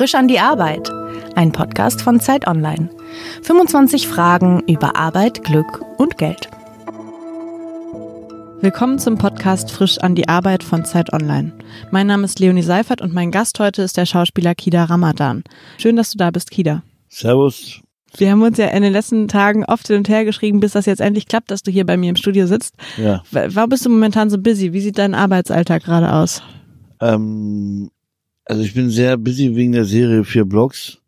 Frisch an die Arbeit. Ein Podcast von Zeit Online. 25 Fragen über Arbeit, Glück und Geld. Willkommen zum Podcast Frisch an die Arbeit von Zeit Online. Mein Name ist Leonie Seifert und mein Gast heute ist der Schauspieler Kida Ramadan. Schön, dass du da bist, Kida. Servus. Wir haben uns ja in den letzten Tagen oft hin und her geschrieben, bis das jetzt endlich klappt, dass du hier bei mir im Studio sitzt. Ja. Warum bist du momentan so busy? Wie sieht dein Arbeitsalltag gerade aus? Ähm, also ich bin sehr busy wegen der Serie Vier Blocks,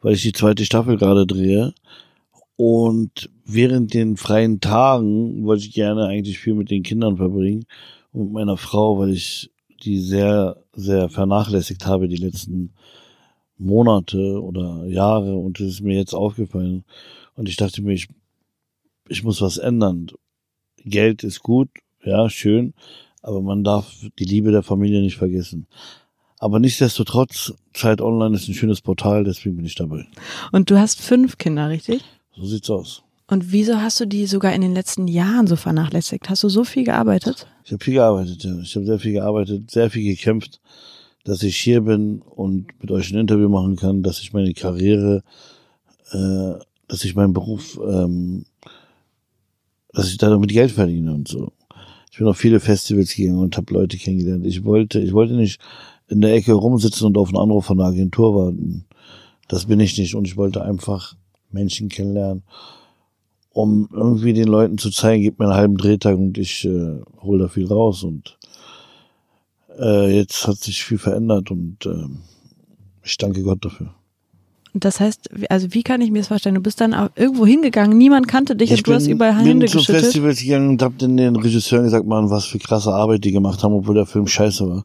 weil ich die zweite Staffel gerade drehe. Und während den freien Tagen wollte ich gerne eigentlich viel mit den Kindern verbringen und mit meiner Frau, weil ich die sehr, sehr vernachlässigt habe die letzten Monate oder Jahre und es ist mir jetzt aufgefallen. Und ich dachte mir, ich, ich muss was ändern. Geld ist gut, ja, schön, aber man darf die Liebe der Familie nicht vergessen. Aber nichtsdestotrotz, Zeit Online ist ein schönes Portal, deswegen bin ich dabei. Und du hast fünf Kinder, richtig? So sieht's aus. Und wieso hast du die sogar in den letzten Jahren so vernachlässigt? Hast du so viel gearbeitet? Ich habe viel gearbeitet, ja. Ich habe sehr viel gearbeitet, sehr viel gekämpft, dass ich hier bin und mit euch ein Interview machen kann, dass ich meine Karriere, äh, dass ich meinen Beruf, ähm, dass ich damit Geld verdiene und so. Ich bin auf viele Festivals gegangen und habe Leute kennengelernt. Ich wollte, ich wollte nicht in der Ecke rumsitzen und auf einen Anruf von der Agentur warten. Das bin ich nicht und ich wollte einfach Menschen kennenlernen, um irgendwie den Leuten zu zeigen, gib mir einen halben Drehtag und ich äh, hole da viel raus und äh, jetzt hat sich viel verändert und äh, ich danke Gott dafür. Das heißt, also wie kann ich mir das vorstellen? Du bist dann irgendwo hingegangen, niemand kannte dich ich und du hast überall bin Hände zu geschüttelt. Festivals gegangen und hab den, den Regisseuren gesagt, man, was für krasse Arbeit die gemacht haben, obwohl der Film scheiße war.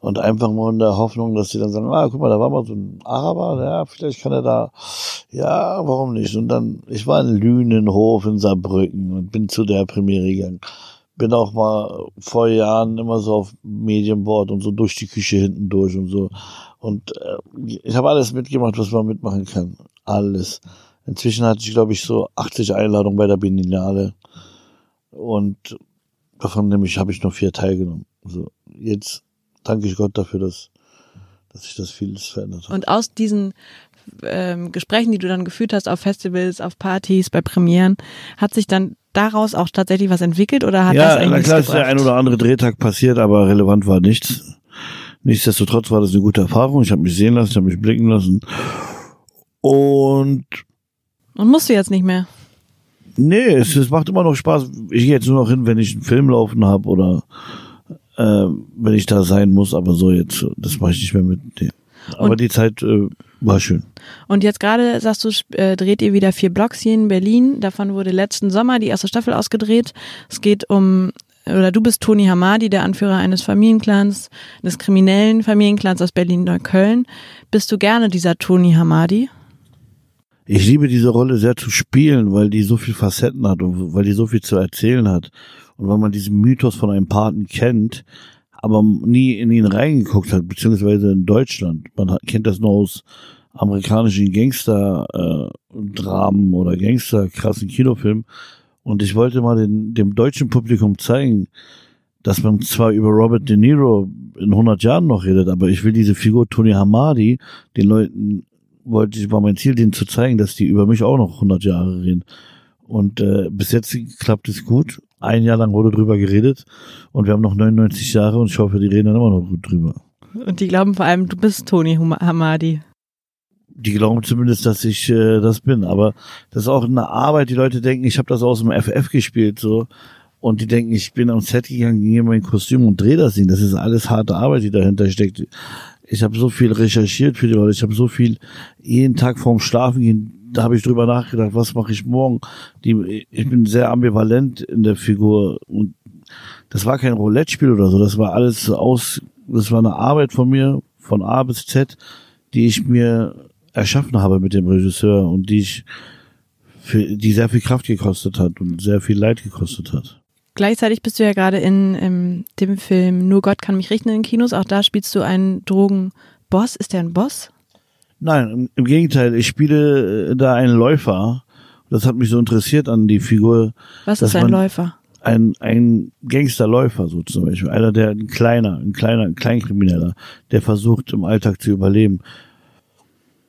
Und einfach nur in der Hoffnung, dass sie dann sagen, ah, guck mal, da war mal so ein Araber, ja, vielleicht kann er da, ja, warum nicht? Und dann, ich war in Lünenhof in Saarbrücken und bin zu der Premiere gegangen. Bin auch mal vor Jahren immer so auf Medienboard und so durch die Küche hinten durch und so. Und äh, ich habe alles mitgemacht, was man mitmachen kann. Alles. Inzwischen hatte ich, glaube ich, so 80 Einladungen bei der Biennale. Und davon nämlich habe ich nur vier teilgenommen. Also jetzt danke ich Gott dafür, dass, dass sich das vieles verändert hat. Und aus diesen ähm, Gesprächen, die du dann geführt hast auf Festivals, auf Partys, bei Premieren, hat sich dann daraus auch tatsächlich was entwickelt oder hat das ja, eigentlich na klar ist der ein oder andere Drehtag passiert, aber relevant war nichts. Nichtsdestotrotz war das eine gute Erfahrung. Ich habe mich sehen lassen, ich habe mich blicken lassen. Und Und musst du jetzt nicht mehr. nee, es, es macht immer noch Spaß. Ich gehe jetzt nur noch hin, wenn ich einen Film laufen habe oder äh, wenn ich da sein muss, aber so jetzt, das mache ich nicht mehr mit. Nee. Aber Und- die Zeit äh, war schön. Und jetzt gerade sagst du, äh, dreht ihr wieder vier Blocks hier in Berlin. Davon wurde letzten Sommer die erste Staffel ausgedreht. Es geht um, oder du bist Toni Hamadi, der Anführer eines Familienclans, eines kriminellen Familienclans aus Berlin-Neukölln. Bist du gerne dieser Toni Hamadi? Ich liebe diese Rolle sehr zu spielen, weil die so viel Facetten hat und weil die so viel zu erzählen hat. Und weil man diesen Mythos von einem Paten kennt, aber nie in ihn reingeguckt hat, beziehungsweise in Deutschland. Man kennt das nur aus amerikanischen Gangster-Dramen oder Gangster-krassen Kinofilmen. Und ich wollte mal den, dem deutschen Publikum zeigen, dass man zwar über Robert De Niro in 100 Jahren noch redet, aber ich will diese Figur Tony Hamadi den Leuten wollte ich, war mein Ziel, denen zu zeigen, dass die über mich auch noch 100 Jahre reden. Und äh, bis jetzt klappt es gut. Ein Jahr lang wurde drüber geredet und wir haben noch 99 Jahre und ich hoffe, die reden dann immer noch gut drüber. Und die glauben vor allem, du bist Toni Hamadi. Die glauben zumindest, dass ich äh, das bin. Aber das ist auch eine Arbeit. Die Leute denken, ich habe das aus dem FF gespielt so. Und die denken, ich bin am Set gegangen, gehe in mein Kostüm und drehe das Ding. Das ist alles harte Arbeit, die dahinter steckt. Ich habe so viel recherchiert für die Leute. Ich habe so viel jeden Tag vorm Schlafen gehen. Da habe ich drüber nachgedacht, was mache ich morgen. Die, ich bin sehr ambivalent in der Figur und das war kein Roulette-Spiel oder so. Das war alles aus. Das war eine Arbeit von mir von A bis Z, die ich mir erschaffen habe mit dem Regisseur und die ich für, die sehr viel Kraft gekostet hat und sehr viel Leid gekostet hat. Gleichzeitig bist du ja gerade in, ähm, dem Film Nur Gott kann mich richten in den Kinos. Auch da spielst du einen Drogenboss. Ist der ein Boss? Nein, im, Gegenteil, ich spiele äh, da einen Läufer. Das hat mich so interessiert an die Figur. Was ist ein Läufer? Ein, ein Gangsterläufer so zum Beispiel. Einer, der ein kleiner, ein kleiner, ein Kleinkrimineller, der versucht im Alltag zu überleben.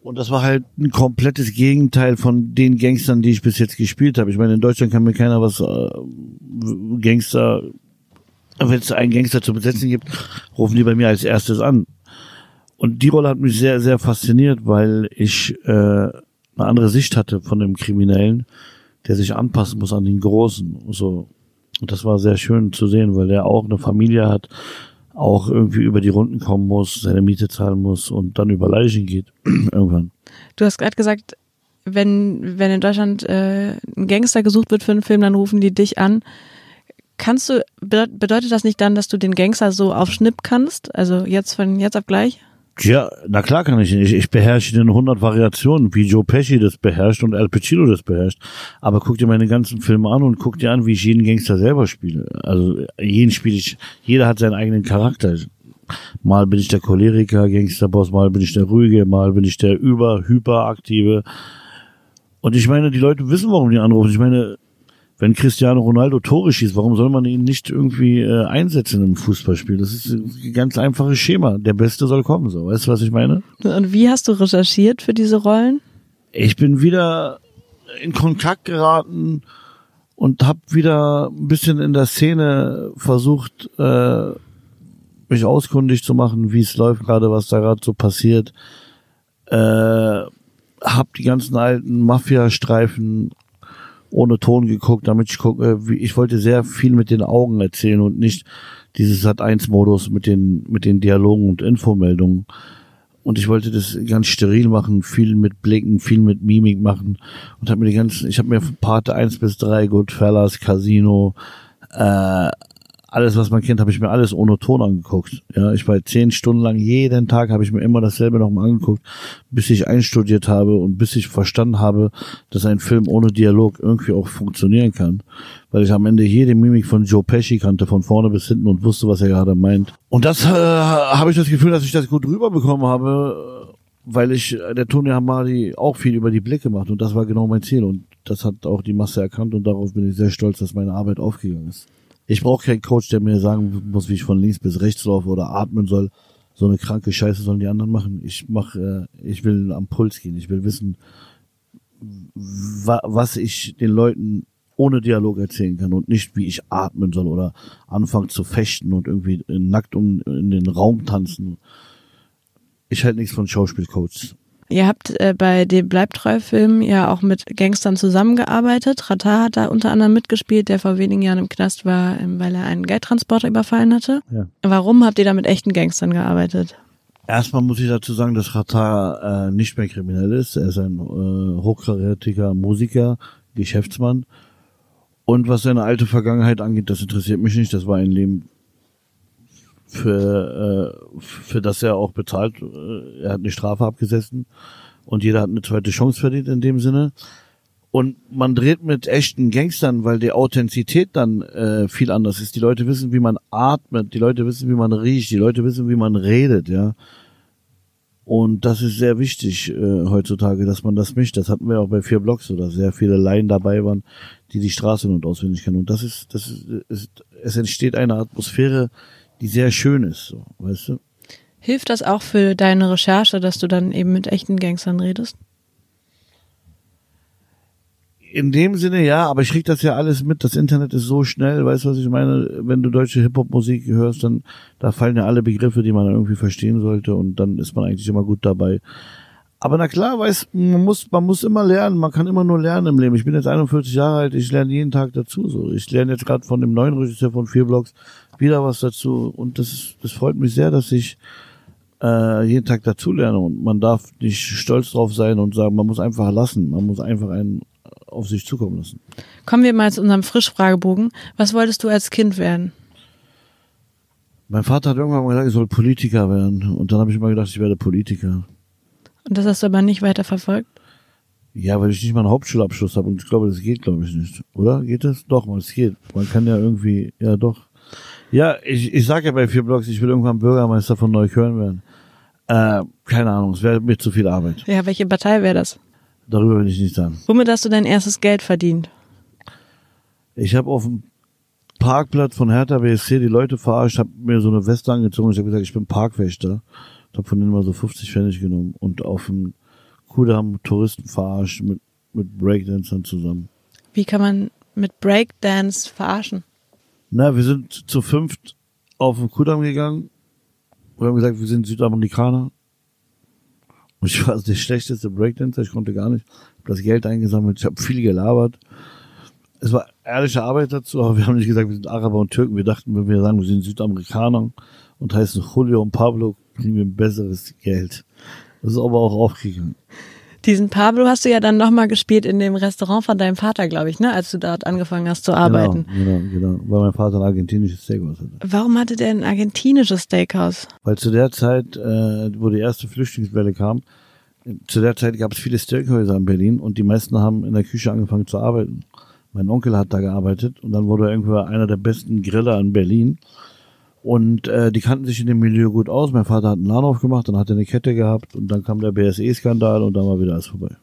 Und das war halt ein komplettes Gegenteil von den Gangstern, die ich bis jetzt gespielt habe. Ich meine, in Deutschland kann mir keiner was äh, Gangster, wenn es einen Gangster zu besetzen gibt, rufen die bei mir als erstes an. Und die Rolle hat mich sehr, sehr fasziniert, weil ich äh, eine andere Sicht hatte von dem Kriminellen, der sich anpassen muss an den Großen. So. Und das war sehr schön zu sehen, weil der auch eine Familie hat, auch irgendwie über die Runden kommen muss, seine Miete zahlen muss und dann über Leichen geht irgendwann. Du hast gerade gesagt, wenn, wenn in Deutschland äh, ein Gangster gesucht wird für einen Film, dann rufen die dich an. Kannst du, bedeutet das nicht dann, dass du den Gangster so auf Schnipp kannst? Also jetzt von jetzt auf gleich? Ja, na klar kann ich nicht. Ich beherrsche den 100 Variationen, wie Joe Pesci das beherrscht und Al Pacino das beherrscht. Aber guck dir meine ganzen Filme an und guck dir an, wie ich jeden Gangster selber spiele. Also jeden spiele ich, jeder hat seinen eigenen Charakter. Mal bin ich der Choleriker, Gangsterboss, mal bin ich der Ruhige, mal bin ich der über, hyperaktive. Und ich meine, die Leute wissen, warum die anrufen. Ich meine, wenn Cristiano Ronaldo Tore schießt, warum soll man ihn nicht irgendwie äh, einsetzen im Fußballspiel? Das ist ein ganz einfaches Schema. Der Beste soll kommen, so. Weißt du, was ich meine? Und wie hast du recherchiert für diese Rollen? Ich bin wieder in Kontakt geraten und habe wieder ein bisschen in der Szene versucht, äh, mich auskundig zu machen, wie es läuft gerade, was da gerade so passiert. Äh, hab die ganzen alten Mafia-Streifen ohne Ton geguckt, damit ich gucke, wie, ich wollte sehr viel mit den Augen erzählen und nicht dieses Sat 1 Modus mit den, mit den Dialogen und Infomeldungen. Und ich wollte das ganz steril machen, viel mit Blicken, viel mit Mimik machen und habe mir die ganzen, ich habe mir Parte 1 bis 3, Goodfellas, Casino, äh, alles, was man kennt, habe ich mir alles ohne Ton angeguckt. Ja, ich war zehn Stunden lang, jeden Tag habe ich mir immer dasselbe nochmal angeguckt, bis ich einstudiert habe und bis ich verstanden habe, dass ein Film ohne Dialog irgendwie auch funktionieren kann. Weil ich am Ende jede Mimik von Joe Pesci kannte, von vorne bis hinten und wusste, was er gerade meint. Und das äh, habe ich das Gefühl, dass ich das gut rüberbekommen habe, weil ich der Tony Hamadi auch viel über die Blicke macht und das war genau mein Ziel und das hat auch die Masse erkannt und darauf bin ich sehr stolz, dass meine Arbeit aufgegangen ist. Ich brauche keinen Coach, der mir sagen muss, wie ich von links bis rechts laufe oder atmen soll. So eine kranke Scheiße sollen die anderen machen. Ich mach, äh, ich will am Puls gehen. Ich will wissen, wa was ich den Leuten ohne Dialog erzählen kann und nicht, wie ich atmen soll oder anfangen zu fechten und irgendwie nackt um in den Raum tanzen. Ich halte nichts von Schauspielcoaches. Ihr habt äh, bei dem Bleibtreu-Film ja auch mit Gangstern zusammengearbeitet. Rata hat da unter anderem mitgespielt, der vor wenigen Jahren im Knast war, ähm, weil er einen Geldtransporter überfallen hatte. Ja. Warum habt ihr da mit echten Gangstern gearbeitet? Erstmal muss ich dazu sagen, dass Rata äh, nicht mehr kriminell ist. Er ist ein äh, hochkarätiger Musiker, Geschäftsmann. Und was seine alte Vergangenheit angeht, das interessiert mich nicht. Das war ein Leben für, äh, für das er auch bezahlt. Äh, er hat eine Strafe abgesessen und jeder hat eine zweite Chance verdient in dem Sinne. Und man dreht mit echten Gangstern, weil die Authentizität dann äh, viel anders ist. Die Leute wissen, wie man atmet, die Leute wissen, wie man riecht, die Leute wissen, wie man redet, ja. Und das ist sehr wichtig äh, heutzutage, dass man das mischt. Das hatten wir auch bei vier Blocks so, dass sehr viele Laien dabei waren, die die Straße und auswendig kennen. Und das ist, das ist, ist es entsteht eine Atmosphäre, die sehr schön ist, so, weißt du? Hilft das auch für deine Recherche, dass du dann eben mit echten Gangstern redest? In dem Sinne ja, aber ich krieg das ja alles mit. Das Internet ist so schnell, weißt du, was ich meine? Wenn du deutsche Hip-Hop-Musik hörst, dann da fallen ja alle Begriffe, die man irgendwie verstehen sollte und dann ist man eigentlich immer gut dabei. Aber na klar, weiß, man muss, man muss immer lernen, man kann immer nur lernen im Leben. Ich bin jetzt 41 Jahre alt, ich lerne jeden Tag dazu. So, ich lerne jetzt gerade von dem neuen Regisseur von vier Blocks wieder was dazu und das das freut mich sehr, dass ich äh, jeden Tag dazu lerne und man darf nicht stolz drauf sein und sagen, man muss einfach lassen, man muss einfach einen auf sich zukommen lassen. Kommen wir mal zu unserem Frischfragebogen. Was wolltest du als Kind werden? Mein Vater hat irgendwann mal gesagt, ich soll Politiker werden und dann habe ich immer gedacht, ich werde Politiker. Und das hast du aber nicht weiter verfolgt? Ja, weil ich nicht mal einen Hauptschulabschluss habe und ich glaube, das geht, glaube ich, nicht. Oder? Geht das? Doch, es geht. Man kann ja irgendwie, ja doch. Ja, ich, ich sage ja bei vier Blogs, ich will irgendwann Bürgermeister von Neukölln werden. Äh, keine Ahnung, es wäre mir zu viel Arbeit. Ja, welche Partei wäre das? Darüber will ich nicht sagen. Womit hast du dein erstes Geld verdient? Ich habe auf dem Parkplatz von Hertha BSC die Leute verarscht, habe mir so eine Weste angezogen. Ich habe gesagt, ich bin Parkwächter. Ich habe von denen mal so 50 Pfennig genommen. Und auf dem Kuda haben Touristen verarscht mit, mit Breakdancern zusammen. Wie kann man mit Breakdance verarschen? Na, wir sind zu fünft auf den Kudamm gegangen. Wir haben gesagt, wir sind Südamerikaner. Und ich war der schlechteste Breakdancer, ich konnte gar nicht. Ich habe das Geld eingesammelt, ich habe viel gelabert. Es war ehrliche Arbeit dazu, aber wir haben nicht gesagt, wir sind Araber und Türken. Wir dachten, wenn wir sagen, wir sind Südamerikaner und heißen Julio und Pablo, kriegen wir ein besseres Geld. Das ist aber auch aufgegangen. Diesen Pablo hast du ja dann nochmal gespielt in dem Restaurant von deinem Vater, glaube ich, ne, als du dort angefangen hast zu arbeiten. Genau, genau, genau. Weil mein Vater ein argentinisches Steakhouse hatte. Warum hatte der ein argentinisches Steakhouse? Weil zu der Zeit, äh, wo die erste Flüchtlingswelle kam, zu der Zeit gab es viele Steakhäuser in Berlin und die meisten haben in der Küche angefangen zu arbeiten. Mein Onkel hat da gearbeitet und dann wurde er irgendwo einer der besten Griller in Berlin. Und äh, die kannten sich in dem Milieu gut aus. Mein Vater hat einen Laden aufgemacht, dann hat er eine Kette gehabt und dann kam der BSE-Skandal und dann war wieder alles vorbei.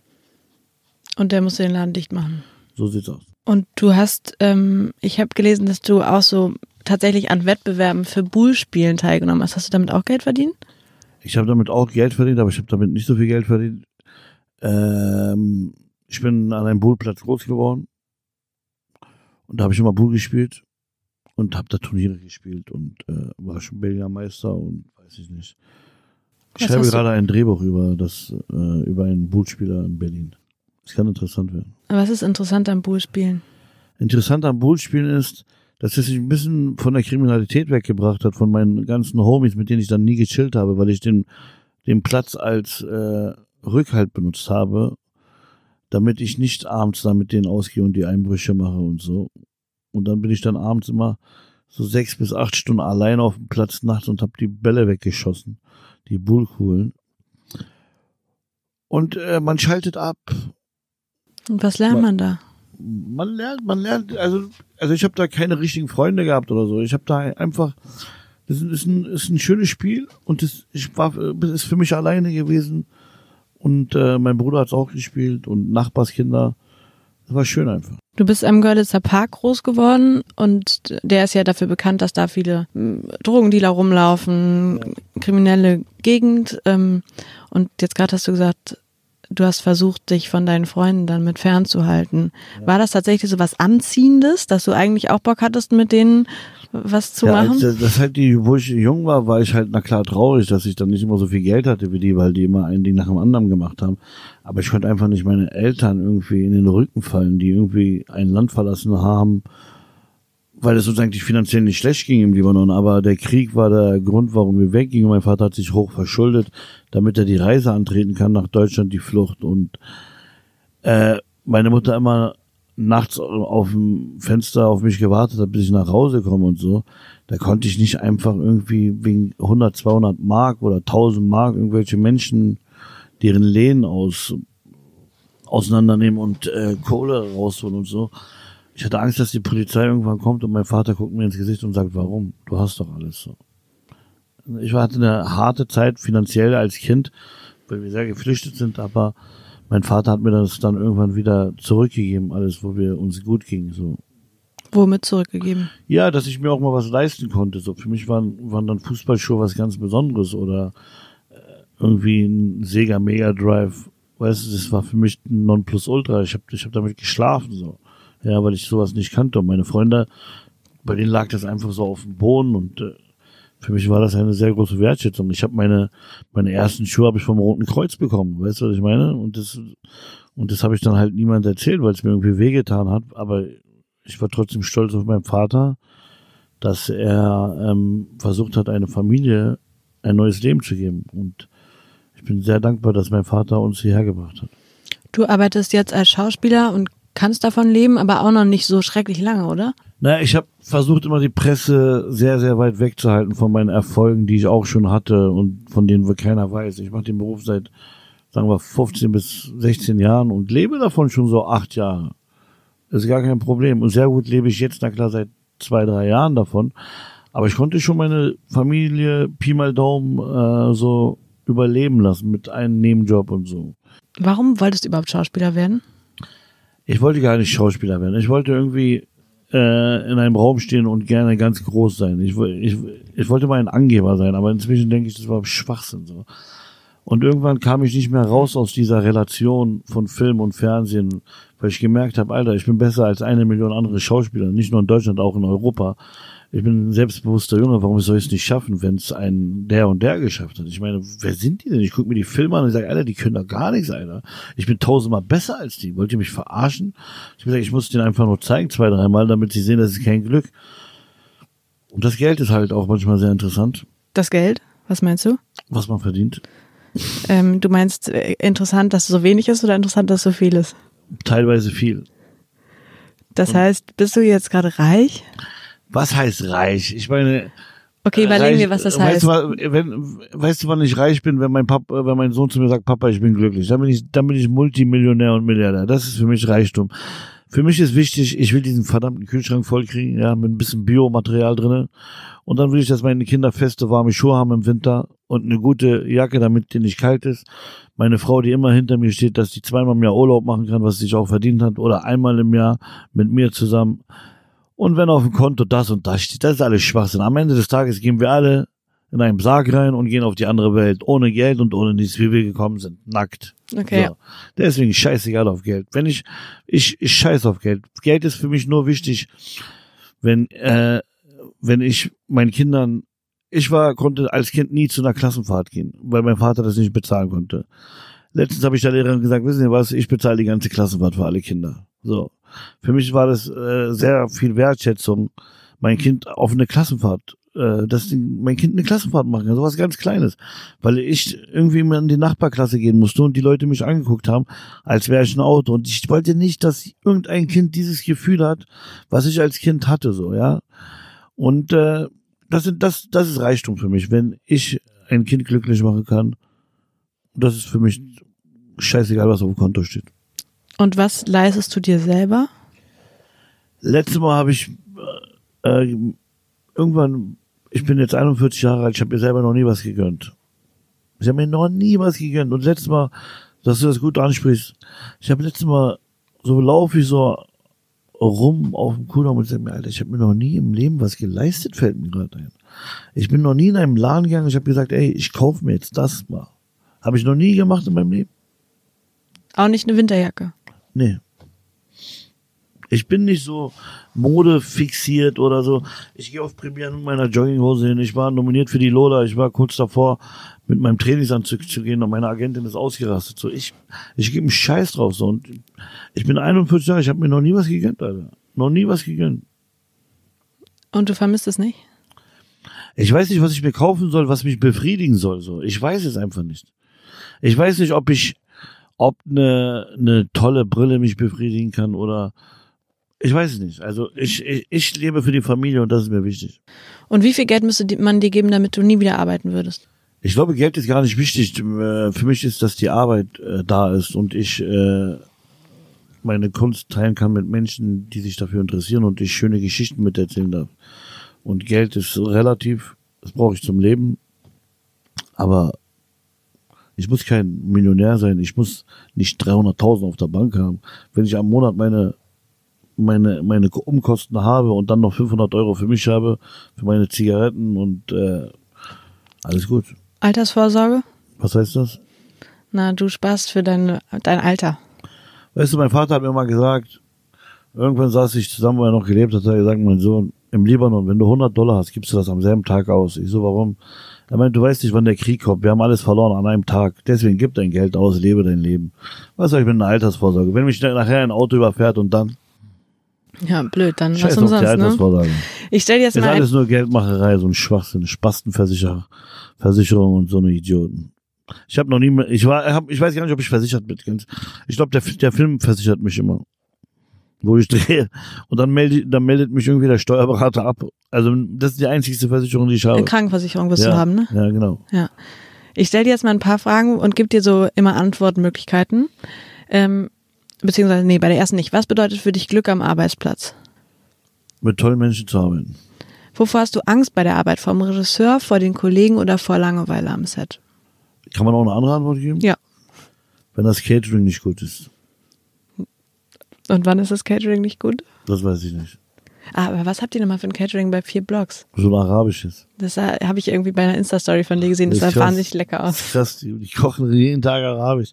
Und der musste den Laden dicht machen. So sieht's aus. Und du hast, ähm, ich habe gelesen, dass du auch so tatsächlich an Wettbewerben für Bullspielen teilgenommen hast. Hast du damit auch Geld verdient? Ich habe damit auch Geld verdient, aber ich habe damit nicht so viel Geld verdient. Ähm, ich bin an einem Bullplatz groß geworden und da habe ich immer Bull gespielt und habe da Turniere gespielt und äh, war schon Berliner Meister und weiß ich nicht. Ich Was schreibe gerade ein Drehbuch über das äh, über einen Bullspieler in Berlin. Das kann interessant werden. Was ist interessant am Bullspielen? Interessant am Bullspielen ist, dass es sich ein bisschen von der Kriminalität weggebracht hat, von meinen ganzen Homies, mit denen ich dann nie gechillt habe, weil ich den, den Platz als äh, Rückhalt benutzt habe, damit ich nicht abends da mit denen ausgehe und die Einbrüche mache und so. Und dann bin ich dann abends immer so sechs bis acht Stunden allein auf dem Platz nachts und habe die Bälle weggeschossen, die Bullkugeln. Und äh, man schaltet ab, Und was lernt Ma- man da? man lernt, man lernt, also, also ich habe da keine richtigen Freunde gehabt oder so. Ich habe da einfach, das ist ein, ist ein schönes Spiel und das, ich war, das ist für mich alleine gewesen und äh, mein Bruder hat's auch gespielt und Nachbarskinder. Das war schön einfach. Du bist am Görlitzer Park groß geworden und der ist ja dafür bekannt, dass da viele mm, Drogendealer rumlaufen, kriminelle Gegend. Ähm, und jetzt gerade hast du gesagt, du hast versucht, dich von deinen Freunden dann mit fernzuhalten. War das tatsächlich so was Anziehendes, dass du eigentlich auch Bock hattest, mit denen was zu ja, machen? als, das, das halt die, wo ich jung war, war ich halt na klar traurig, dass ich dann nicht immer so viel Geld hatte wie die, weil die immer ein Ding nach dem anderen gemacht haben. Aber ich konnte einfach nicht meine Eltern irgendwie in den Rücken fallen, die irgendwie ein Land verlassen haben, weil es uns eigentlich finanziell nicht schlecht ging im Libanon, aber der Krieg war der Grund, warum wir weggingen. Mein Vater hat sich hoch verschuldet, damit er die Reise antreten kann nach Deutschland, die Flucht und äh, meine Mutter immer nachts auf dem Fenster auf mich gewartet hat, bis ich nach Hause komme und so. Da konnte ich nicht einfach irgendwie wegen 100, 200 Mark oder 1000 Mark irgendwelche Menschen deren Lehen aus auseinandernehmen und äh, Kohle rausholen und so. Ich hatte Angst, dass die Polizei irgendwann kommt und mein Vater guckt mir ins Gesicht und sagt, warum? Du hast doch alles so. Ich hatte eine harte Zeit finanziell als Kind, weil wir sehr geflüchtet sind, aber mein Vater hat mir das dann irgendwann wieder zurückgegeben, alles, wo wir uns gut ging, so. Womit zurückgegeben? Ja, dass ich mir auch mal was leisten konnte. So für mich waren, waren dann Fußballschuhe was ganz Besonderes oder äh, irgendwie ein Sega Mega Drive. Weißt du, das war für mich ein Nonplusultra. Ich habe ich hab damit geschlafen so. Ja, weil ich sowas nicht kannte. Und meine Freunde, bei denen lag das einfach so auf dem Boden und äh, für mich war das eine sehr große Wertschätzung. Ich habe meine meine ersten Schuhe habe ich vom Roten Kreuz bekommen. Weißt du, was ich meine? Und das und das habe ich dann halt niemand erzählt, weil es mir irgendwie wehgetan hat. Aber ich war trotzdem stolz auf meinen Vater, dass er ähm, versucht hat, eine Familie ein neues Leben zu geben. Und ich bin sehr dankbar, dass mein Vater uns hierher gebracht hat. Du arbeitest jetzt als Schauspieler und kannst davon leben, aber auch noch nicht so schrecklich lange, oder? Naja, ich habe versucht, immer die Presse sehr, sehr weit wegzuhalten von meinen Erfolgen, die ich auch schon hatte und von denen wohl keiner weiß. Ich mache den Beruf seit, sagen wir, 15 bis 16 Jahren und lebe davon schon so acht Jahre. Das ist gar kein Problem. Und sehr gut lebe ich jetzt, na klar, seit zwei, drei Jahren davon. Aber ich konnte schon meine Familie Pi mal Daumen äh, so überleben lassen mit einem Nebenjob und so. Warum wolltest du überhaupt Schauspieler werden? Ich wollte gar nicht Schauspieler werden. Ich wollte irgendwie äh, in einem Raum stehen und gerne ganz groß sein. Ich, ich, ich wollte mal ein Angeber sein, aber inzwischen denke ich, das war Schwachsinn so. Und irgendwann kam ich nicht mehr raus aus dieser Relation von Film und Fernsehen, weil ich gemerkt habe, Alter, ich bin besser als eine Million andere Schauspieler, nicht nur in Deutschland, auch in Europa. Ich bin ein selbstbewusster Junge, warum soll ich es nicht schaffen, wenn es ein der und der geschafft hat? Ich meine, wer sind die denn? Ich gucke mir die Filme an und sage, Alter, die können doch gar nichts, Alter. Ich bin tausendmal besser als die. Wollt ihr mich verarschen? Ich habe gesagt, ich muss denen einfach nur zeigen, zwei, dreimal, damit sie sehen, das ist kein Glück. Und das Geld ist halt auch manchmal sehr interessant, Das Geld? Was meinst du? was man verdient. Ähm, du meinst äh, interessant, dass es so wenig ist oder interessant, dass es so viel ist? Teilweise viel. Das heißt, bist du jetzt gerade reich? Was heißt reich? Ich meine, Okay, überlegen reich, wir, was das weißt heißt. Du, wa- wenn, weißt du, wann ich reich bin, wenn mein Papa, wenn mein Sohn zu mir sagt, Papa, ich bin glücklich, dann bin ich, dann bin ich Multimillionär und Milliardär. Das ist für mich Reichtum. Für mich ist wichtig, ich will diesen verdammten Kühlschrank vollkriegen, ja, mit ein bisschen Biomaterial drinne. Und dann will ich, dass meine Kinder feste, warme Schuhe haben im Winter und eine gute Jacke, damit die nicht kalt ist. Meine Frau, die immer hinter mir steht, dass die zweimal im Jahr Urlaub machen kann, was sie sich auch verdient hat, oder einmal im Jahr mit mir zusammen. Und wenn auf dem Konto das und das steht, das ist alles Schwachsinn. Am Ende des Tages gehen wir alle in einen Sarg rein und gehen auf die andere Welt, ohne Geld und ohne nichts, wie wir gekommen sind, nackt. Okay, So. Deswegen scheißegal auf Geld. Wenn ich, ich, ich scheiß auf Geld. Geld ist für mich nur wichtig, wenn, äh, wenn ich meinen Kindern, ich war, konnte als Kind nie zu einer Klassenfahrt gehen, weil mein Vater das nicht bezahlen konnte. Letztens habe ich der Lehrerin gesagt, wissen Sie was, ich bezahle die ganze Klassenfahrt für alle Kinder. So. Für mich war das äh, sehr viel Wertschätzung, mein Kind auf eine Klassenfahrt, äh, dass mein Kind eine Klassenfahrt machen kann, sowas ganz Kleines. Weil ich irgendwie mal in die Nachbarklasse gehen musste und die Leute mich angeguckt haben, als wäre ich ein Auto. Und ich wollte nicht, dass irgendein Kind dieses Gefühl hat, was ich als Kind hatte, so, ja. Und äh, das sind das, das ist Reichtum für mich, wenn ich ein Kind glücklich machen kann. Das ist für mich scheißegal, was auf dem Konto steht. Und was leistest du dir selber? Letztes Mal habe ich äh, irgendwann, ich bin jetzt 41 Jahre alt, ich habe mir selber noch nie was gegönnt. Ich habe mir noch nie was gegönnt. Und letztes Mal, dass du das gut ansprichst, ich habe letztes Mal, so laufe ich so rum auf dem Kudamm und sage mir, Alter, ich habe mir noch nie im Leben was geleistet, fällt mir gerade ein. Ich bin noch nie in einem Laden gegangen, ich habe gesagt, ey, ich kaufe mir jetzt das mal. Habe ich noch nie gemacht in meinem Leben. Auch nicht eine Winterjacke. Nee. Ich bin nicht so modefixiert oder so. Ich gehe auf Premieren mit meiner Jogginghose hin. Ich war nominiert für die Lola. Ich war kurz davor, mit meinem Trainingsanzug zu gehen und meine Agentin ist ausgerastet. So, ich, ich gebe einen Scheiß drauf. So. Und ich bin 41 Jahre, ich habe mir noch nie was gegönnt, Alter. Noch nie was gegönnt. Und du vermisst es nicht? Ich weiß nicht, was ich mir kaufen soll, was mich befriedigen soll. So, ich weiß es einfach nicht. Ich weiß nicht, ob ich, ob eine, eine tolle Brille mich befriedigen kann oder ich weiß es nicht. Also ich, ich, ich lebe für die Familie und das ist mir wichtig. Und wie viel Geld müsste man dir geben, damit du nie wieder arbeiten würdest? Ich glaube, Geld ist gar nicht wichtig. Äh, Für mich ist, dass die Arbeit äh, da ist und ich äh, meine Kunst teilen kann mit Menschen, die sich dafür interessieren und ich schöne Geschichten miterzählen darf. Und Geld ist relativ, das brauche ich zum Leben. Aber ich muss kein Millionär sein. Ich muss nicht 300.000 auf der Bank haben. Wenn ich am Monat meine meine meine Umkosten habe und dann noch 500 Euro für mich habe, für meine Zigaretten und äh, alles gut. Altersvorsorge? Was heißt das? Na, du sparst für dein, dein Alter. Weißt du, mein Vater hat mir mal gesagt, irgendwann saß ich zusammen, wo er noch gelebt hat, hat er gesagt, mein Sohn, im Libanon, wenn du 100 Dollar hast, gibst du das am selben Tag aus. Ich so, warum? Er meint, du weißt nicht, wann der Krieg kommt. Wir haben alles verloren an einem Tag. Deswegen gib dein Geld aus, lebe dein Leben. Was soll ich mit einer Altersvorsorge? Wenn mich nachher ein Auto überfährt und dann, Ja, blöd, dann scheiß was auf die umsonst, ne? Ich stell dir jetzt Ist mal ein, alles nur Geldmacherei, so ein Schwachsinn, Spastenversicherer, Versicherung und so eine Idioten. Ich habe noch nie mehr, ich war, hab, ich weiß gar nicht, ob ich versichert bin. Ich glaube, der, der Film versichert mich immer, wo ich drehe. Und dann meldet, dann meldet mich irgendwie der Steuerberater ab. Also das ist die einzigste Versicherung, die ich habe. eine Krankenversicherung wirst ja, du haben, ne? Ja, genau. Ja. Ich stell dir jetzt mal ein paar Fragen und gebe dir so immer Antwortmöglichkeiten. Ähm, beziehungsweise, nee, bei der ersten nicht. Was bedeutet für dich Glück am Arbeitsplatz? Mit tollen Menschen zu arbeiten. Wovor hast du Angst bei der Arbeit? Vom Regisseur, vor den Kollegen oder vor Langeweile am Set? Kann man auch eine andere Antwort geben? Ja. Wenn das Catering nicht gut ist. Und wann ist das Catering nicht gut? Das weiß ich nicht. Ah, aber was habt ihr nochmal für ein Catering bei vier Blocks? So ein arabisches. Das habe ich irgendwie bei einer Insta-Story von dir gesehen. Das, sah wahnsinnig lecker Das aus. ist krass, die, die kochen jeden Tag arabisch.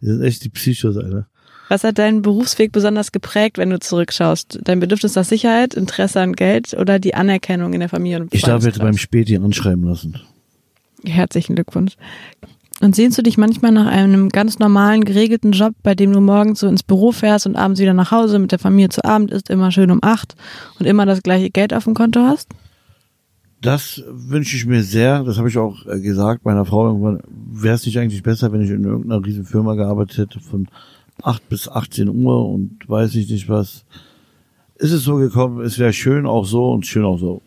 Die sind echt die Psychos, Alter. Was hat deinen Berufsweg besonders geprägt, wenn du zurückschaust? Dein Bedürfnis nach Sicherheit, Interesse an Geld oder die Anerkennung in der Familie und Ich darf jetzt beim? Späti anschreiben lassen. Herzlichen Glückwunsch. Und sehnst du dich manchmal nach einem ganz normalen, geregelten Job, bei dem du morgens so ins Büro fährst und abends wieder nach Hause mit der Familie zu Abend isst, immer schön um acht und immer das gleiche Geld auf dem Konto hast? Das wünsche ich mir sehr. Das habe ich auch äh, gesagt meiner Frau irgendwann. Wäre es nicht eigentlich besser, wenn ich in irgendeiner riesen Firma gearbeitet hätte von 8 bis 18 Uhr und weiß ich nicht was. Ist es so gekommen, es wäre schön auch so und schön auch so.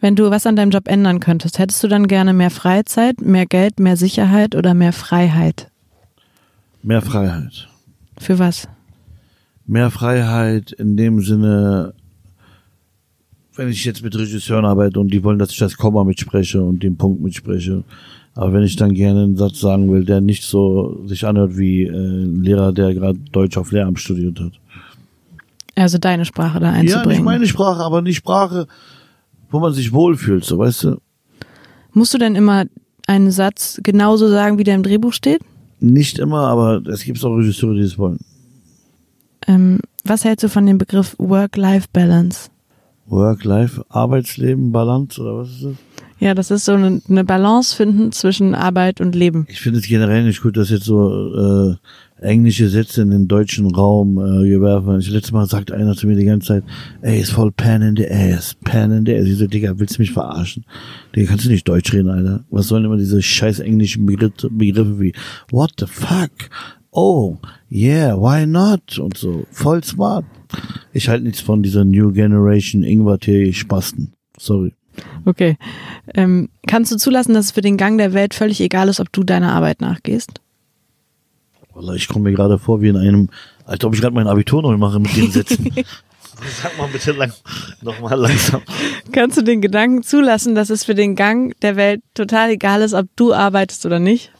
Wenn du was an deinem Job ändern könntest, hättest du dann gerne mehr Freizeit, mehr Geld, mehr Sicherheit oder mehr Freiheit? Mehr Freiheit. Für was? Mehr Freiheit in dem Sinne, wenn ich jetzt mit Regisseuren arbeite und die wollen, dass ich das Komma mitspreche und den Punkt mitspreche. Aber wenn ich dann gerne einen Satz sagen will, der nicht so sich anhört wie äh, ein Lehrer, der gerade Deutsch auf Lehramt studiert hat. Also deine Sprache da Ja, einzubringen. nicht meine Sprache, aber die Sprache, wo man sich wohlfühlt, so weißt du. Musst du denn immer einen Satz genauso sagen, wie der im Drehbuch steht? Nicht immer, aber es gibt auch Regisseure, die es wollen. Ähm, was hältst du von dem Begriff Work-Life-Balance? Work-Life, Arbeitsleben, Balance oder was ist das? Ja, das ist so eine, Balance finden zwischen Arbeit und Leben. Ich finde es generell nicht gut, dass jetzt so äh, englische Sätze in den deutschen Raum äh, gewerfen werden. Letztes Mal sagt einer zu mir die ganze Zeit, ey, ist voll Pan in the ass, Pan in the ass. Ich so, Digga, willst du mich verarschen? Digga, kannst du nicht Deutsch reden, Alter? Was sollen immer diese scheiß englischen Begriff, Begriffe wie What the fuck? Oh, yeah, why not? Und so, voll smart. Ich halte nichts von dieser New Generation Ingwer-Tee-Spasten. Sorry. Okay. Ähm, kannst du zulassen, dass es für den Gang der Welt völlig egal ist, ob du deiner Arbeit nachgehst? Ich komme mir gerade vor wie in einem, als ob ich gerade mein Abitur neu mache mit den Sätzen. Sag mal bitte lang, noch mal langsam. Kannst du den Gedanken zulassen, dass es für den Gang der Welt total egal ist, ob du arbeitest oder nicht?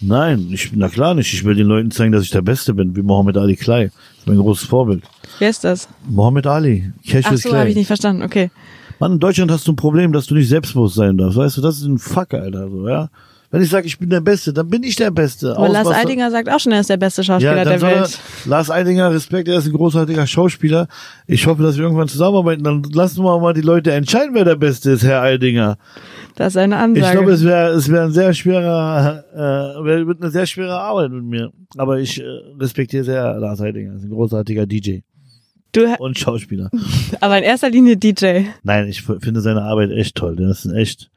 Nein, ich, na klar nicht. Ich will den Leuten zeigen, dass ich der Beste bin, wie Mohammed Ali Klei. Das ist mein großes Vorbild. Wer ist das? Mohammed Ali, Cash Ach so, habe ich nicht verstanden. Okay. Mann, in Deutschland hast du ein Problem, dass du nicht selbstbewusst sein darfst. Weißt du, das ist ein Fuck, Alter, so, ja. Wenn ich sage, ich bin der Beste, dann bin ich der Beste. Aber Lars Eidinger sagt auch schon, er ist der beste Schauspieler ja, der soll er, Welt. Lars Eidinger, Respekt, er ist ein großartiger Schauspieler. Ich hoffe, dass wir irgendwann zusammenarbeiten. Dann lassen wir mal die Leute entscheiden, wer der Beste ist, Herr Eidinger. Das ist eine Ich Ansage. glaube, es wäre es wäre ein sehr schwerer, äh, wär, wird eine sehr schwere Arbeit mit mir. Aber ich äh, respektiere sehr Lars Heidinger. Er ist ein großartiger DJ du, und Schauspieler. aber in erster Linie DJ. Nein, ich finde seine Arbeit echt toll. Der ist ein echt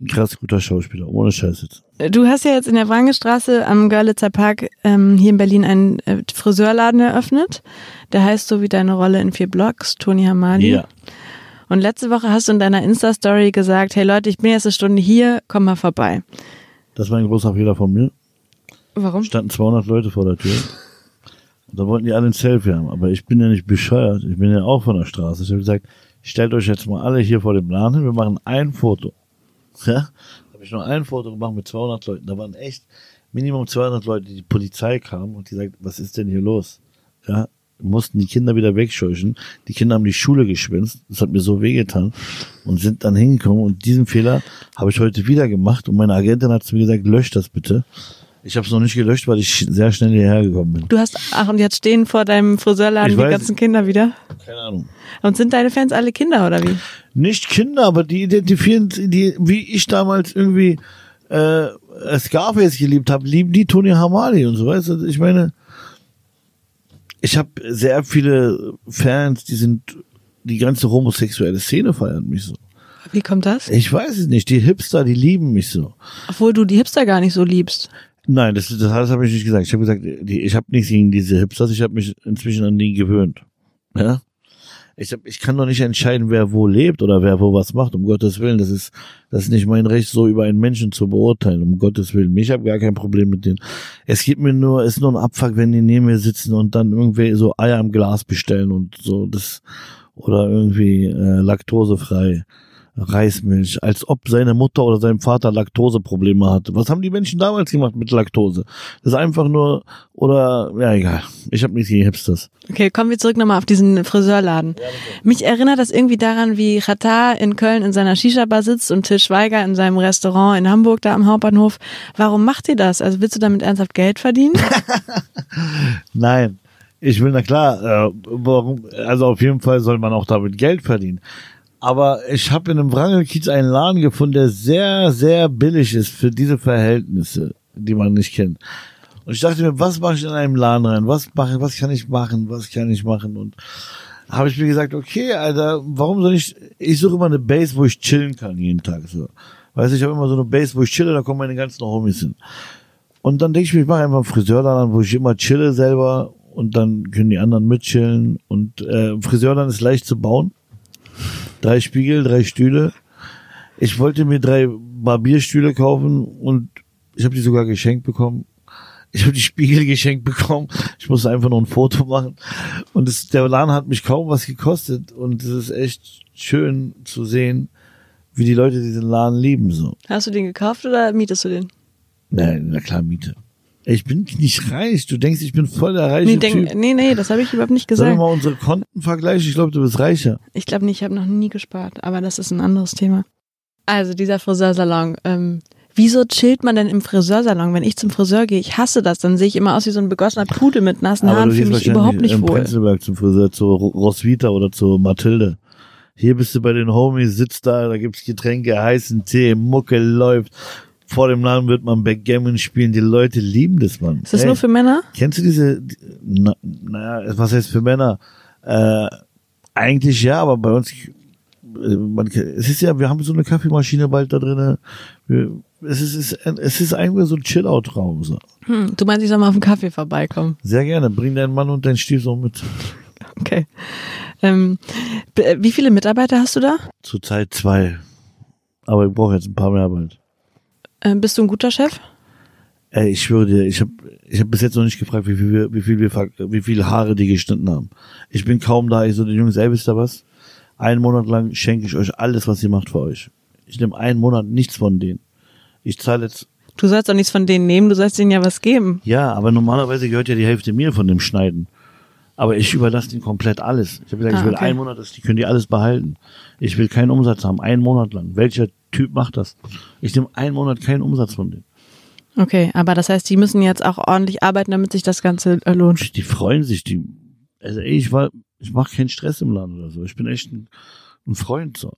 ein krass guter Schauspieler. Ohne Scheiß jetzt. Du hast ja jetzt in der Wrangestraße am Görlitzer Park ähm, hier in Berlin einen äh, Friseurladen eröffnet. Der heißt so wie deine Rolle in vier Blocks, Toni Hamadi. Ja. Und letzte Woche hast du in deiner Insta-Story gesagt, hey Leute, ich bin jetzt eine Stunde hier, komm mal vorbei. Das war ein großer Fehler von mir. Warum? Standen 200 Leute vor der Tür. Und da wollten die alle ein Selfie haben. Aber ich bin ja nicht bescheuert. Ich bin ja auch von der Straße. Ich habe gesagt, stellt euch jetzt mal alle hier vor dem Laden hin. Wir machen ein Foto. Ja? Habe ich nur ein Foto gemacht mit 200 Leuten. Da waren echt Minimum 200 Leute. Die Polizei kam und die sagt, was ist denn hier los? Ja, mussten die Kinder wieder wegscheuchen. Die Kinder haben die Schule geschwänzt. Das hat mir so wehgetan und sind dann hingekommen. Und diesen Fehler habe ich heute wieder gemacht. Und meine Agentin hat zu mir gesagt, lösch das bitte. Ich habe es noch nicht gelöscht, weil ich sehr schnell hierher gekommen bin. Du hast, ach und jetzt stehen vor deinem Friseurladen Ich die weiß- ganzen Kinder wieder. Keine Ahnung. Und sind deine Fans alle Kinder oder wie? Nicht Kinder, aber die identifizieren, die, wie ich damals irgendwie äh, Scarface geliebt habe, lieben die Tony Hamadi und so, weißt du? Ich meine, ich habe sehr viele Fans, die sind, die ganze homosexuelle Szene feiert mich so. Wie kommt das? Ich weiß es nicht, die Hipster, die lieben mich so. Obwohl du die Hipster gar nicht so liebst. Nein, das, das, das habe ich nicht gesagt. Ich habe gesagt, die, ich habe nichts gegen diese Hipsters, ich habe mich inzwischen an die gewöhnt. Ja? Ich, hab, ich kann doch nicht entscheiden, wer wo lebt oder wer wo was macht, um Gottes Willen. Das ist, das ist nicht mein Recht, so über einen Menschen zu beurteilen, um Gottes Willen. Ich habe gar kein Problem mit denen. Es gibt mir nur, ist nur ein Abfuck, wenn die neben mir sitzen und dann irgendwie so Eier im Glas bestellen und so, das, oder irgendwie äh, laktosefrei. Reismilch, als ob seine Mutter oder sein Vater Laktoseprobleme hatte. Was haben die Menschen damals gemacht mit Laktose? Das ist einfach nur, oder, ja, egal. Ich habe nichts gegen Hipsters. Okay, kommen wir zurück nochmal auf diesen Friseurladen. Mich erinnert das irgendwie daran, wie Chata in Köln in seiner Shisha-Bar sitzt und Till Schweiger in seinem Restaurant in Hamburg da am Hauptbahnhof. Warum macht ihr das? Also willst du damit ernsthaft Geld verdienen? Nein. Ich will, na klar, äh, warum, also auf jeden Fall soll man auch damit Geld verdienen. Aber ich habe in einem Wrangelkiez einen Laden gefunden, der sehr, sehr billig ist für diese Verhältnisse, die man nicht kennt. Und ich dachte mir, was mache ich in einem Laden rein? Was mache, was kann ich machen? Was kann ich machen? Und habe ich mir gesagt, okay, Alter, warum soll ich? Ich suche immer eine Base, wo ich chillen kann jeden Tag. So, weißt du, ich habe immer so eine Base, wo ich chille, da kommen meine ganzen Homies hin. Und dann denke ich mir, ich mache einfach einen Friseurladen, wo ich immer chille selber und dann können die anderen mitchillen. Und äh, Friseurladen ist leicht zu bauen drei Spiegel, drei Stühle. Ich wollte mir drei Barbierstühle kaufen und ich habe die sogar geschenkt bekommen. Ich habe die Spiegel geschenkt bekommen. Ich musste einfach nur ein Foto machen. Und es, der Laden hat mich kaum was gekostet. Und es ist echt schön zu sehen, wie die Leute diesen Laden lieben. So. Hast du den gekauft oder mietest du den? Nein, na klar, Miete. Ich bin nicht reich. Du denkst, ich bin voll der reiche Nee, denk, Typ. nee, nee, das habe ich überhaupt nicht Sollen wir gesagt. mal unsere Konten vergleichen? Ich glaube, du bist reicher. Ich glaube nicht, ich habe noch nie gespart, aber das ist ein anderes Thema. Also dieser Friseursalon. Ähm, wieso chillt man denn im Friseursalon? Wenn ich zum Friseur gehe, ich hasse das, dann sehe ich immer aus wie so ein begossener Pudel mit nassen Aber Haaren, fühle mich überhaupt nicht im wohl. Prenzlberg zum Friseur, zu Ro- Roswitha oder zu Mathilde. Hier bist du bei den Homies, sitzt da, da gibt's Getränke, heißen Tee, Mucke läuft. Vor dem Laden wird man Backgammon spielen. Die Leute lieben das, Mann. Ist das Ey, nur für Männer? Kennst du diese, die- na, naja, was heißt für Männer? Äh, eigentlich ja, aber bei uns, äh, man, es ist ja, wir haben so eine Kaffeemaschine bald da drinnen. Es ist, es ist, es ist eigentlich so ein Chill-Out-Raum, so. Hm, du meinst, ich soll mal auf einen Kaffee vorbeikommen. Sehr gerne. Bring deinen Mann und deinen Stiefsohn mit. Okay. Ähm, äh, wie viele Mitarbeiter hast du da? Zurzeit zwei. Aber ich brauche jetzt ein paar mehr bald. Ähm, bist du ein guter Chef? Ey, ich schwöre dir, ich habe ich hab bis jetzt noch nicht gefragt, wie viel, wir, wie viel wir, wie viel Haare die geschnitten haben. Ich bin kaum da. Ich so, die Jungs, ey, wisst ihr was? Einen Monat lang schenke ich euch alles, was ihr macht für euch. Ich nehme einen Monat nichts von denen. Ich zahle jetzt, Du sollst doch nichts von denen nehmen, du sollst denen ja was geben. ja, aber normalerweise gehört ja die Hälfte mir von dem Schneiden. Aber ich überlasse denen komplett alles. Ich habe gesagt, Ah, ich will okay. einen Monat, das, die können die alles behalten. Ich will keinen Umsatz haben, einen Monat lang. Welcher Typ macht das? Ich nehme einen Monat keinen Umsatz von denen. Okay, aber das heißt, die müssen jetzt auch ordentlich arbeiten, damit sich das Ganze äh, lohnt. die freuen sich, die, also ey, ich war, ich mache keinen Stress im Laden oder so. Ich bin echt ein, ein Freund so.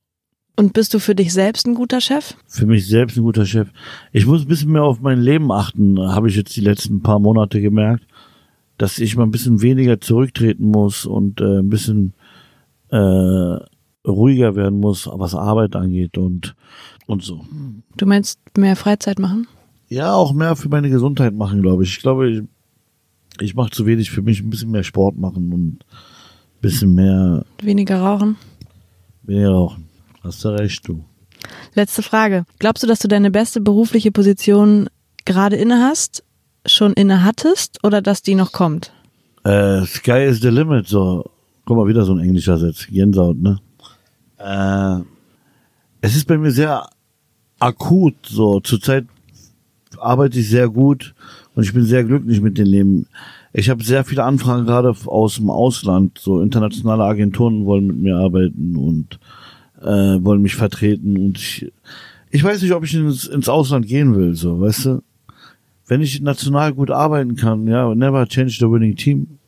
Und bist du für dich selbst ein guter Chef? Für mich selbst ein guter Chef. Ich muss ein bisschen mehr auf mein Leben achten, habe ich jetzt die letzten paar Monate gemerkt, dass ich mal ein bisschen weniger zurücktreten muss und äh, ein bisschen äh, ruhiger werden muss, was Arbeit angeht und und so. Du meinst mehr Freizeit machen? Ja, auch mehr für meine Gesundheit machen, glaube ich. Ich glaube, ich, ich mache zu wenig für mich, ein bisschen mehr Sport machen und ein bisschen mehr Weniger rauchen? weniger rauchen. Hast du recht, du. Letzte Frage. Glaubst du, dass du deine beste berufliche Position gerade inne hast, schon inne hattest oder dass die noch kommt? Äh, Sky is the limit, so. Guck mal, wieder so ein englischer Satz. Gänsehaut, ne? Äh, es ist bei mir sehr akut, so. Zurzeit arbeite ich sehr gut und ich bin sehr glücklich mit dem Leben. Ich habe sehr viele Anfragen gerade aus dem Ausland. So internationale Agenturen wollen mit mir arbeiten und äh, wollen mich vertreten. Und ich, ich weiß nicht, ob ich ins, ins Ausland gehen will, so, weißt du? Wenn ich national gut arbeiten kann, ja, never change the winning team.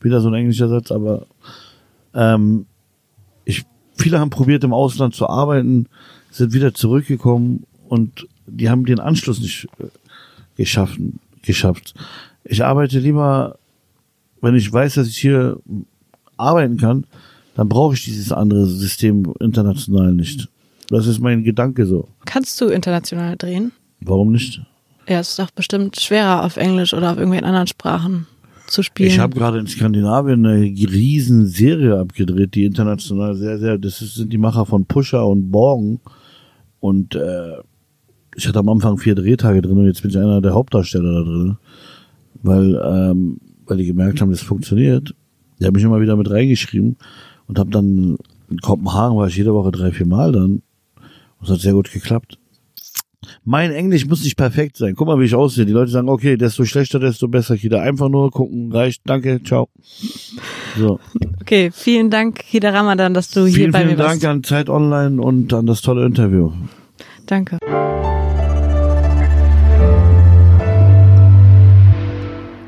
Wieder so ein englischer Satz, aber ähm, ich, viele haben probiert im Ausland zu arbeiten, sind wieder zurückgekommen und die haben den Anschluss nicht äh, geschaffen, geschafft. Ich arbeite lieber, wenn ich weiß, dass ich hier arbeiten kann, dann brauche ich dieses andere System international nicht. Das ist mein Gedanke so. Kannst du international drehen? Warum nicht? Ja, es ist doch bestimmt schwerer auf Englisch oder auf irgendwelchen anderen Sprachen zu spielen. Ich habe gerade in Skandinavien eine riesen Serie abgedreht, die international sehr, sehr, das sind die Macher von Pusher und Borgen. Und äh, ich hatte am Anfang vier Drehtage drin und jetzt bin ich einer der Hauptdarsteller da drin. Weil, ähm, weil die gemerkt haben, das funktioniert. Die haben mich immer wieder mit reingeschrieben und habe dann in Kopenhagen war ich jede Woche drei, vier Mal dann. Das hat sehr gut geklappt. Mein Englisch muss nicht perfekt sein. Guck mal, wie ich aussehe. Die Leute sagen, okay, desto schlechter, desto besser, Kida. Einfach nur gucken, reicht. Danke, ciao. So. Okay, vielen Dank, Kida Ramadan, dass du vielen, hier bei vielen mir Dank warst. an Zeit Online und an das tolle Interview. Danke.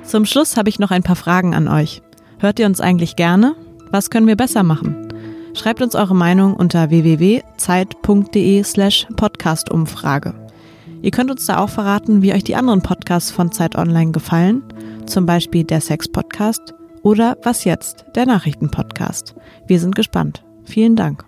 Zum Schluss habe ich noch ein paar Fragen an euch. Hört ihr uns eigentlich gerne? Was können wir besser machen? Schreibt uns eure Meinung unter www.zeit.de slash podcastumfrage. Ihr könnt uns da auch verraten, wie euch die anderen Podcasts von Zeit Online gefallen, zum Beispiel der Sex-Podcast oder Was jetzt, der Nachrichten-Podcast. Wir sind gespannt. Vielen Dank.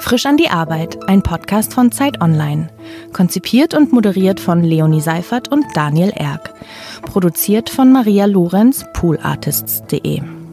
Frisch an die Arbeit, ein Podcast von Zeit Online. Konzipiert und moderiert von Leonie Seifert und Daniel Erck. Produziert von Maria Lorenz, poolartists.de.